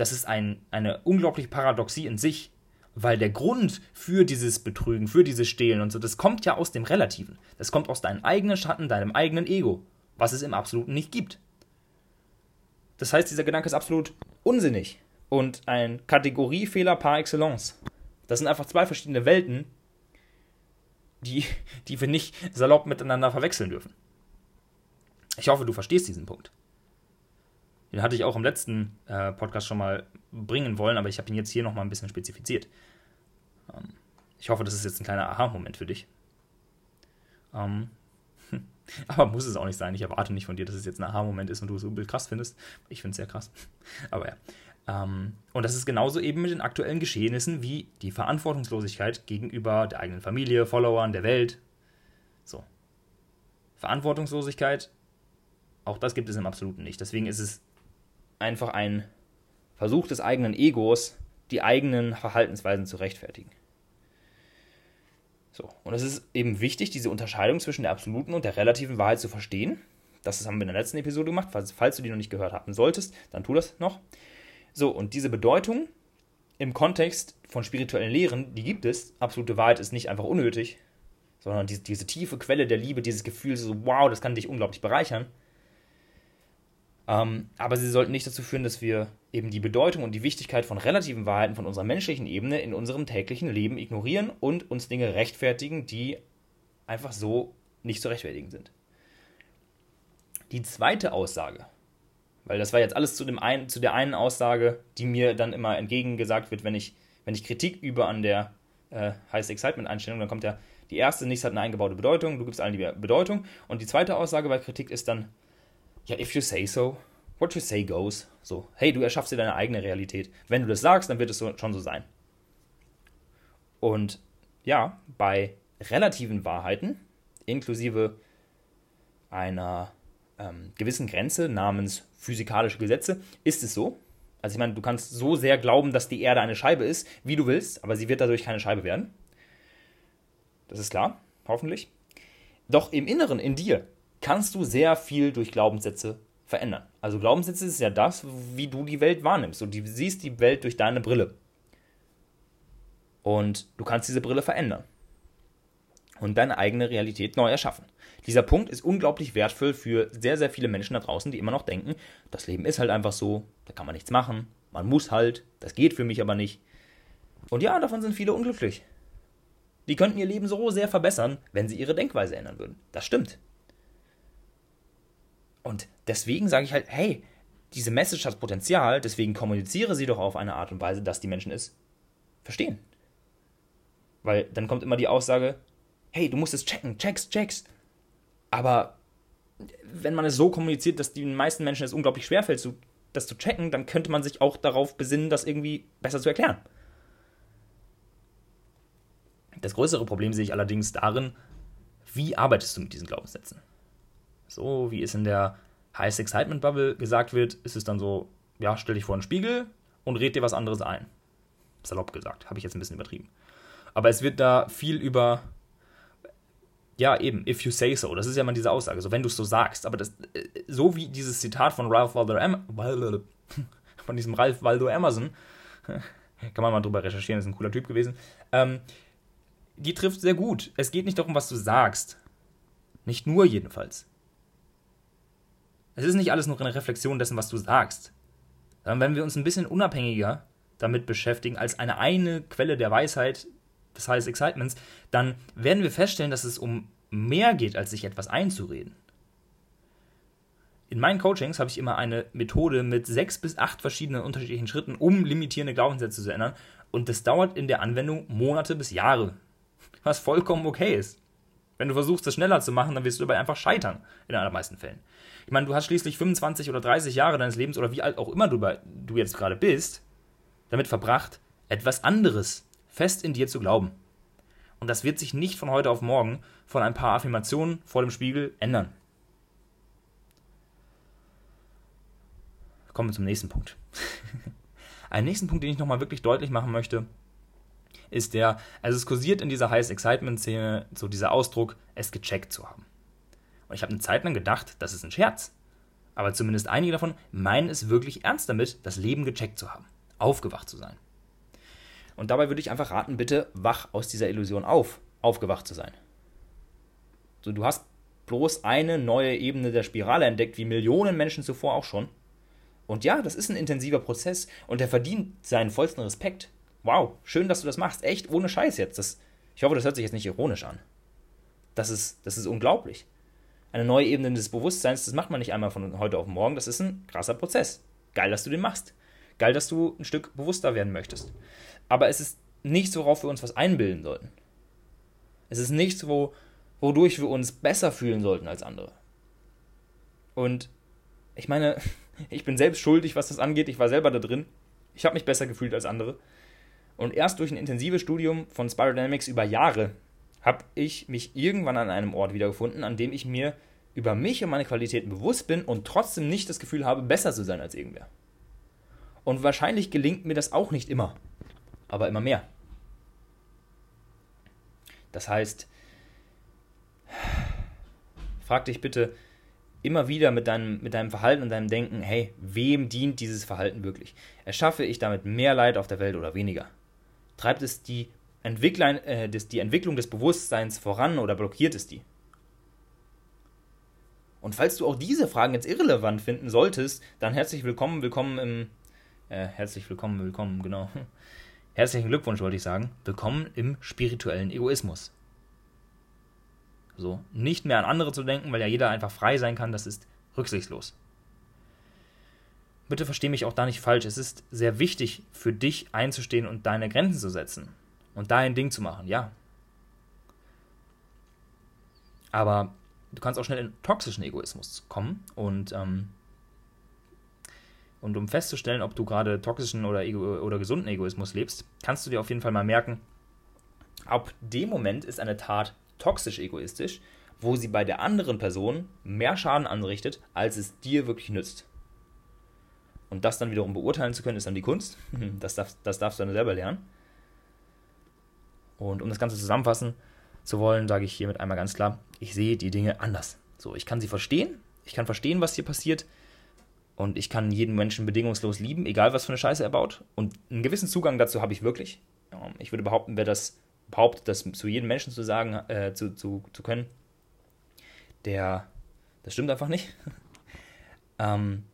das ist ein, eine unglaubliche Paradoxie in sich, weil der Grund für dieses Betrügen, für dieses Stehlen und so, das kommt ja aus dem Relativen. Das kommt aus deinem eigenen Schatten, deinem eigenen Ego, was es im Absoluten nicht gibt. Das heißt, dieser Gedanke ist absolut unsinnig und ein Kategoriefehler par excellence. Das sind einfach zwei verschiedene Welten, die, die wir nicht salopp miteinander verwechseln dürfen. Ich hoffe, du verstehst diesen Punkt. Den hatte ich auch im letzten äh, Podcast schon mal bringen wollen, aber ich habe ihn jetzt hier nochmal ein bisschen spezifiziert. Ähm, ich hoffe, das ist jetzt ein kleiner Aha-Moment für dich. Ähm, [laughs] aber muss es auch nicht sein. Ich erwarte nicht von dir, dass es jetzt ein Aha-Moment ist und du es übel krass findest. Ich finde es sehr krass. [laughs] Aber ja. Ähm, und das ist genauso eben mit den aktuellen Geschehnissen wie die Verantwortungslosigkeit gegenüber der eigenen Familie, Followern, der Welt. So. Verantwortungslosigkeit, auch das gibt es im Absoluten nicht. Deswegen ist es einfach ein Versuch des eigenen Egos, die eigenen Verhaltensweisen zu rechtfertigen. So, und es ist eben wichtig, diese Unterscheidung zwischen der absoluten und der relativen Wahrheit zu verstehen. Das haben wir in der letzten Episode gemacht. Falls, falls du die noch nicht gehört haben solltest, dann tu das noch. So, und diese Bedeutung im Kontext von spirituellen Lehren, die gibt es. Absolute Wahrheit ist nicht einfach unnötig, sondern diese, diese tiefe Quelle der Liebe, dieses Gefühl, so, wow, das kann dich unglaublich bereichern. Ähm, aber sie sollten nicht dazu führen, dass wir eben die Bedeutung und die Wichtigkeit von relativen Wahrheiten von unserer menschlichen Ebene in unserem täglichen Leben ignorieren und uns Dinge rechtfertigen, die einfach so nicht zu rechtfertigen sind. Die zweite Aussage, weil das war jetzt alles zu, dem ein, zu der einen Aussage, die mir dann immer entgegengesagt wird, wenn ich, wenn ich Kritik übe an der äh, Highest Excitement Einstellung, dann kommt ja die erste, nichts hat eine eingebaute Bedeutung, du gibst allen die Bedeutung. Und die zweite Aussage bei Kritik ist dann, ja, if you say so, what you say goes. So, hey, du erschaffst dir deine eigene Realität. Wenn du das sagst, dann wird es so, schon so sein. Und ja, bei relativen Wahrheiten, inklusive einer ähm, gewissen Grenze namens physikalische Gesetze ist es so. Also ich meine, du kannst so sehr glauben, dass die Erde eine Scheibe ist, wie du willst, aber sie wird dadurch keine Scheibe werden. Das ist klar, hoffentlich. Doch im Inneren, in dir, kannst du sehr viel durch Glaubenssätze verändern. Also Glaubenssätze ist ja das, wie du die Welt wahrnimmst. Und du siehst die Welt durch deine Brille. Und du kannst diese Brille verändern. Und deine eigene Realität neu erschaffen. Dieser Punkt ist unglaublich wertvoll für sehr, sehr viele Menschen da draußen, die immer noch denken, das Leben ist halt einfach so, da kann man nichts machen, man muss halt, das geht für mich aber nicht. Und ja, davon sind viele unglücklich. Die könnten ihr Leben so sehr verbessern, wenn sie ihre Denkweise ändern würden. Das stimmt. Und deswegen sage ich halt, hey, diese Message hat Potenzial, deswegen kommuniziere sie doch auf eine Art und Weise, dass die Menschen es verstehen. Weil dann kommt immer die Aussage, hey, du musst es checken, checks, checks. Aber wenn man es so kommuniziert, dass den meisten Menschen es unglaublich schwerfällt, das zu checken, dann könnte man sich auch darauf besinnen, das irgendwie besser zu erklären. Das größere Problem sehe ich allerdings darin, wie arbeitest du mit diesen Glaubenssätzen? So wie es in der Highest Excitement Bubble gesagt wird, ist es dann so, ja, stell dich vor einen Spiegel und red dir was anderes ein. Salopp gesagt, habe ich jetzt ein bisschen übertrieben. Aber es wird da viel über, ja, eben, if you say so. Das ist ja mal diese Aussage, so wenn du es so sagst. Aber das, äh, so wie dieses Zitat von Ralph Waldo, Am [laughs] von diesem Ralph Waldo Emerson, [laughs] kann man mal drüber recherchieren, ist ein cooler Typ gewesen, ähm, die trifft sehr gut. Es geht nicht darum, was du sagst. Nicht nur jedenfalls. Es ist nicht alles nur eine Reflexion dessen, was du sagst. Sondern wenn wir uns ein bisschen unabhängiger damit beschäftigen als eine eine Quelle der Weisheit, des Highest Excitements, dann werden wir feststellen, dass es um mehr geht, als sich etwas einzureden. In meinen Coachings habe ich immer eine Methode mit sechs bis acht verschiedenen unterschiedlichen Schritten, um limitierende Glaubenssätze zu ändern. Und das dauert in der Anwendung Monate bis Jahre. Was vollkommen okay ist. Wenn du versuchst, das schneller zu machen, dann wirst du dabei einfach scheitern, in den allermeisten Fällen. Ich meine, du hast schließlich 25 oder 30 Jahre deines Lebens oder wie alt auch immer du, du jetzt gerade bist, damit verbracht, etwas anderes fest in dir zu glauben. Und das wird sich nicht von heute auf morgen von ein paar Affirmationen vor dem Spiegel ändern. Kommen wir zum nächsten Punkt. [laughs] Einen nächsten Punkt, den ich nochmal wirklich deutlich machen möchte, ist der, also es kursiert in dieser Highest Excitement-Szene so dieser Ausdruck, es gecheckt zu haben. Und ich habe eine Zeit lang gedacht, das ist ein Scherz. Aber zumindest einige davon meinen es wirklich ernst damit, das Leben gecheckt zu haben, aufgewacht zu sein. Und dabei würde ich einfach raten, bitte wach aus dieser Illusion auf, aufgewacht zu sein. So, du hast bloß eine neue Ebene der Spirale entdeckt, wie Millionen Menschen zuvor auch schon. Und ja, das ist ein intensiver Prozess und der verdient seinen vollsten Respekt. Wow, schön, dass du das machst. Echt, ohne Scheiß jetzt. Das, ich hoffe, das hört sich jetzt nicht ironisch an. Das ist, das ist unglaublich. Eine neue Ebene des Bewusstseins, das macht man nicht einmal von heute auf morgen. Das ist ein krasser Prozess. Geil, dass du den machst. Geil, dass du ein Stück bewusster werden möchtest. Aber es ist nichts, worauf wir uns was einbilden sollten. Es ist nichts, wo, wodurch wir uns besser fühlen sollten als andere. Und ich meine, [laughs] ich bin selbst schuldig, was das angeht. Ich war selber da drin. Ich habe mich besser gefühlt als andere. Und erst durch ein intensives Studium von Spiral Dynamics über Jahre habe ich mich irgendwann an einem Ort wiedergefunden, an dem ich mir über mich und meine Qualitäten bewusst bin und trotzdem nicht das Gefühl habe, besser zu sein als irgendwer. Und wahrscheinlich gelingt mir das auch nicht immer aber immer mehr. Das heißt, frag dich bitte immer wieder mit deinem, mit deinem Verhalten und deinem Denken, hey, wem dient dieses Verhalten wirklich? Erschaffe ich damit mehr Leid auf der Welt oder weniger? Treibt es die, Entwickler, äh, des, die Entwicklung des Bewusstseins voran oder blockiert es die? Und falls du auch diese Fragen jetzt irrelevant finden solltest, dann herzlich willkommen, willkommen im, äh, herzlich willkommen, willkommen, genau, [laughs] Herzlichen Glückwunsch, wollte ich sagen. Willkommen im spirituellen Egoismus. So, nicht mehr an andere zu denken, weil ja jeder einfach frei sein kann, das ist rücksichtslos. Bitte verstehe mich auch da nicht falsch. Es ist sehr wichtig für dich einzustehen und deine Grenzen zu setzen und da ein Ding zu machen, ja. Aber du kannst auch schnell in toxischen Egoismus kommen und ähm, und um festzustellen, ob du gerade toxischen oder, ego oder gesunden Egoismus lebst, kannst du dir auf jeden Fall mal merken, ab dem Moment ist eine Tat toxisch egoistisch, wo sie bei der anderen Person mehr Schaden anrichtet, als es dir wirklich nützt. Und das dann wiederum beurteilen zu können, ist dann die Kunst. [laughs] Das, darf, das darfst du dann selber lernen. Und um das Ganze zusammenfassen zu wollen, sage ich hiermit einmal ganz klar, ich sehe die Dinge anders. So, ich kann sie verstehen, ich kann verstehen, was hier passiert und ich kann jeden Menschen bedingungslos lieben, egal was für eine Scheiße er baut. Und einen gewissen Zugang dazu habe ich wirklich. Ich würde behaupten, wer das behauptet, das zu jedem Menschen zu sagen, äh, zu, zu, zu können, der, das stimmt einfach nicht. [laughs] ähm,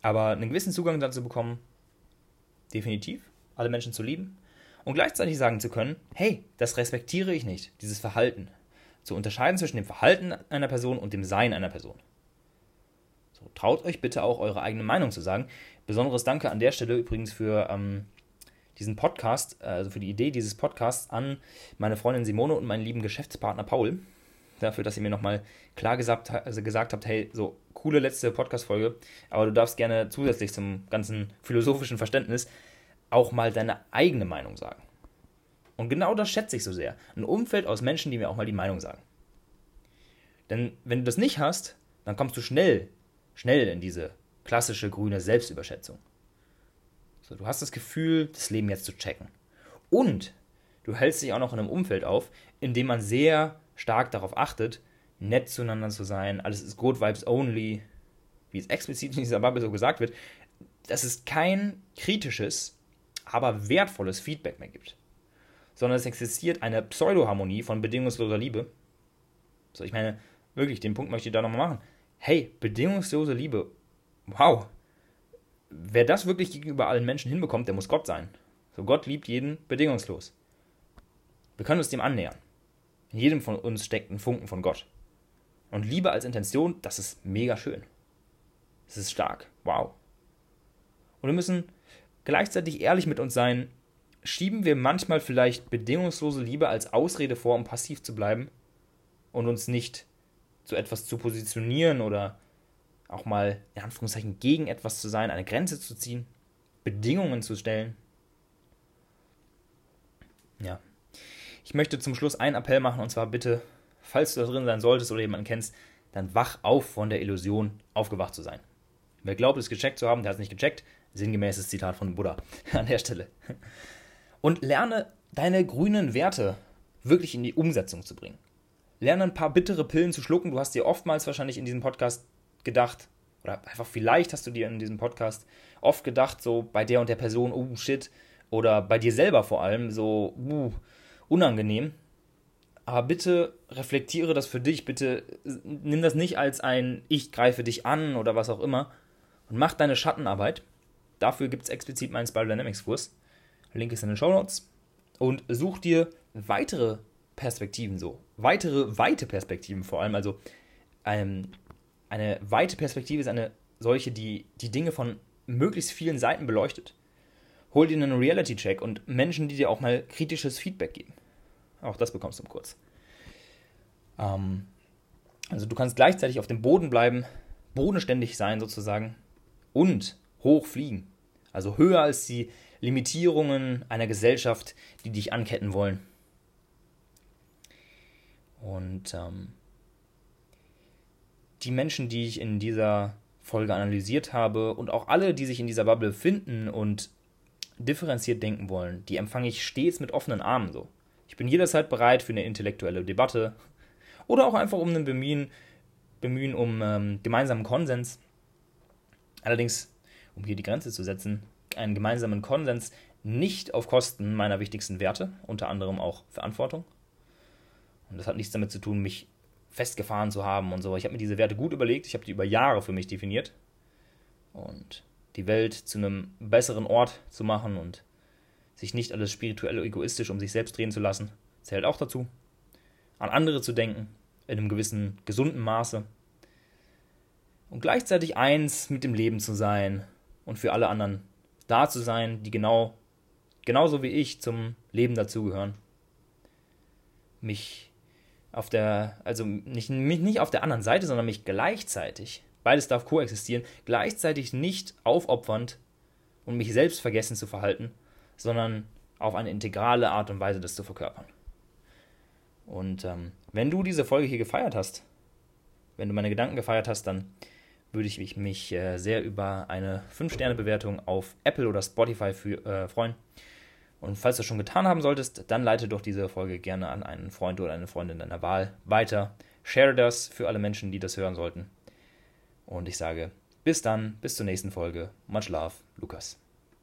aber einen gewissen Zugang dazu bekommen, definitiv, alle Menschen zu lieben und gleichzeitig sagen zu können, hey, das respektiere ich nicht, dieses Verhalten. Zu unterscheiden zwischen dem Verhalten einer Person und dem Sein einer Person. So, traut euch bitte auch eure eigene Meinung zu sagen. Besonderes Danke an der Stelle übrigens für ähm, diesen Podcast, also für die Idee dieses Podcasts an meine Freundin Simone und meinen lieben Geschäftspartner Paul. Dafür, dass ihr mir nochmal klar gesagt, also gesagt habt, hey, so coole letzte Podcast-Folge, aber du darfst gerne zusätzlich zum ganzen philosophischen Verständnis auch mal deine eigene Meinung sagen. Und genau das schätze ich so sehr. Ein Umfeld aus Menschen, die mir auch mal die Meinung sagen. Denn wenn du das nicht hast, dann kommst du schnell, schnell in diese klassische grüne Selbstüberschätzung. So, du hast das Gefühl, das Leben jetzt zu checken. Und du hältst dich auch noch in einem Umfeld auf, in dem man sehr stark darauf achtet, nett zueinander zu sein, alles ist Good Vibes Only, wie es explizit in dieser Bubble so gesagt wird, dass es kein kritisches, aber wertvolles Feedback mehr gibt. Sondern es existiert eine Pseudoharmonie von bedingungsloser Liebe. So, ich meine, wirklich, den Punkt möchte ich da nochmal machen. Hey, bedingungslose Liebe, wow. Wer das wirklich gegenüber allen Menschen hinbekommt, der muss Gott sein. So, Gott liebt jeden bedingungslos. Wir können uns dem annähern. In jedem von uns steckt ein Funken von Gott. Und Liebe als Intention, das ist mega schön. Das ist stark. Wow. Und wir müssen gleichzeitig ehrlich mit uns sein, schieben wir manchmal vielleicht bedingungslose Liebe als Ausrede vor, um passiv zu bleiben und uns nicht zu etwas zu positionieren oder auch mal in Anführungszeichen gegen etwas zu sein, eine Grenze zu ziehen, Bedingungen zu stellen. Ja. Ich möchte zum Schluss einen Appell machen und zwar bitte, falls du da drin sein solltest oder jemanden kennst, dann wach auf von der Illusion, aufgewacht zu sein. Wer glaubt, es gecheckt zu haben, der hat es nicht gecheckt. Sinngemäßes Zitat von Buddha [laughs] an der Stelle. Und lerne deine grünen Werte wirklich in die Umsetzung zu bringen. Lerne ein paar bittere Pillen zu schlucken. Du hast dir oftmals wahrscheinlich in diesem Podcast gedacht, oder einfach vielleicht hast du dir in diesem Podcast oft gedacht, so bei der und der Person, oh shit, oder bei dir selber vor allem, so uh, unangenehm. Aber bitte reflektiere das für dich, bitte nimm das nicht als ein Ich greife dich an oder was auch immer und mach deine Schattenarbeit Dafür gibt es explizit meinen Spiral Dynamics Kurs. Link ist in den Show Notes. Und such dir weitere Perspektiven so. Weitere weite Perspektiven vor allem. Also ähm, eine weite Perspektive ist eine solche, die die Dinge von möglichst vielen Seiten beleuchtet. Hol dir einen Reality-Check und Menschen, die dir auch mal kritisches Feedback geben. Auch das bekommst du im Kurs. Ähm, also du kannst gleichzeitig auf dem Boden bleiben, bodenständig sein sozusagen und hoch fliegen. Also höher als die Limitierungen einer Gesellschaft, die dich anketten wollen. Und ähm, die Menschen, die ich in dieser Folge analysiert habe und auch alle, die sich in dieser Bubble finden und differenziert denken wollen, die empfange ich stets mit offenen Armen so. Ich bin jederzeit bereit für eine intellektuelle Debatte oder auch einfach um ein Bemühen, Bemühen um ähm, gemeinsamen Konsens. Allerdings um hier die Grenze zu setzen, einen gemeinsamen Konsens nicht auf Kosten meiner wichtigsten Werte, unter anderem auch Verantwortung. Und das hat nichts damit zu tun, mich festgefahren zu haben und so. Ich habe mir diese Werte gut überlegt, ich habe die über Jahre für mich definiert. Und die Welt zu einem besseren Ort zu machen und sich nicht alles spirituell egoistisch um sich selbst drehen zu lassen, zählt auch dazu. An andere zu denken, in einem gewissen gesunden Maße. Und gleichzeitig eins mit dem Leben zu sein und für alle anderen da zu sein, die genau, genauso wie ich zum Leben dazugehören. Mich auf der, also nicht, mich nicht auf der anderen Seite, sondern mich gleichzeitig, beides darf koexistieren, gleichzeitig nicht aufopfernd und mich selbst vergessen zu verhalten, sondern auf eine integrale Art und Weise das zu verkörpern. Und ähm, wenn du diese Folge hier gefeiert hast, wenn du meine Gedanken gefeiert hast, dann würde ich mich äh, sehr über eine 5-Sterne-Bewertung auf Apple oder Spotify für, äh, freuen. Und falls du das schon getan haben solltest, dann leite doch diese Folge gerne an einen Freund oder eine Freundin deiner Wahl weiter. Share das für alle Menschen, die das hören sollten. Und ich sage bis dann, bis zur nächsten Folge. Much love, Lukas.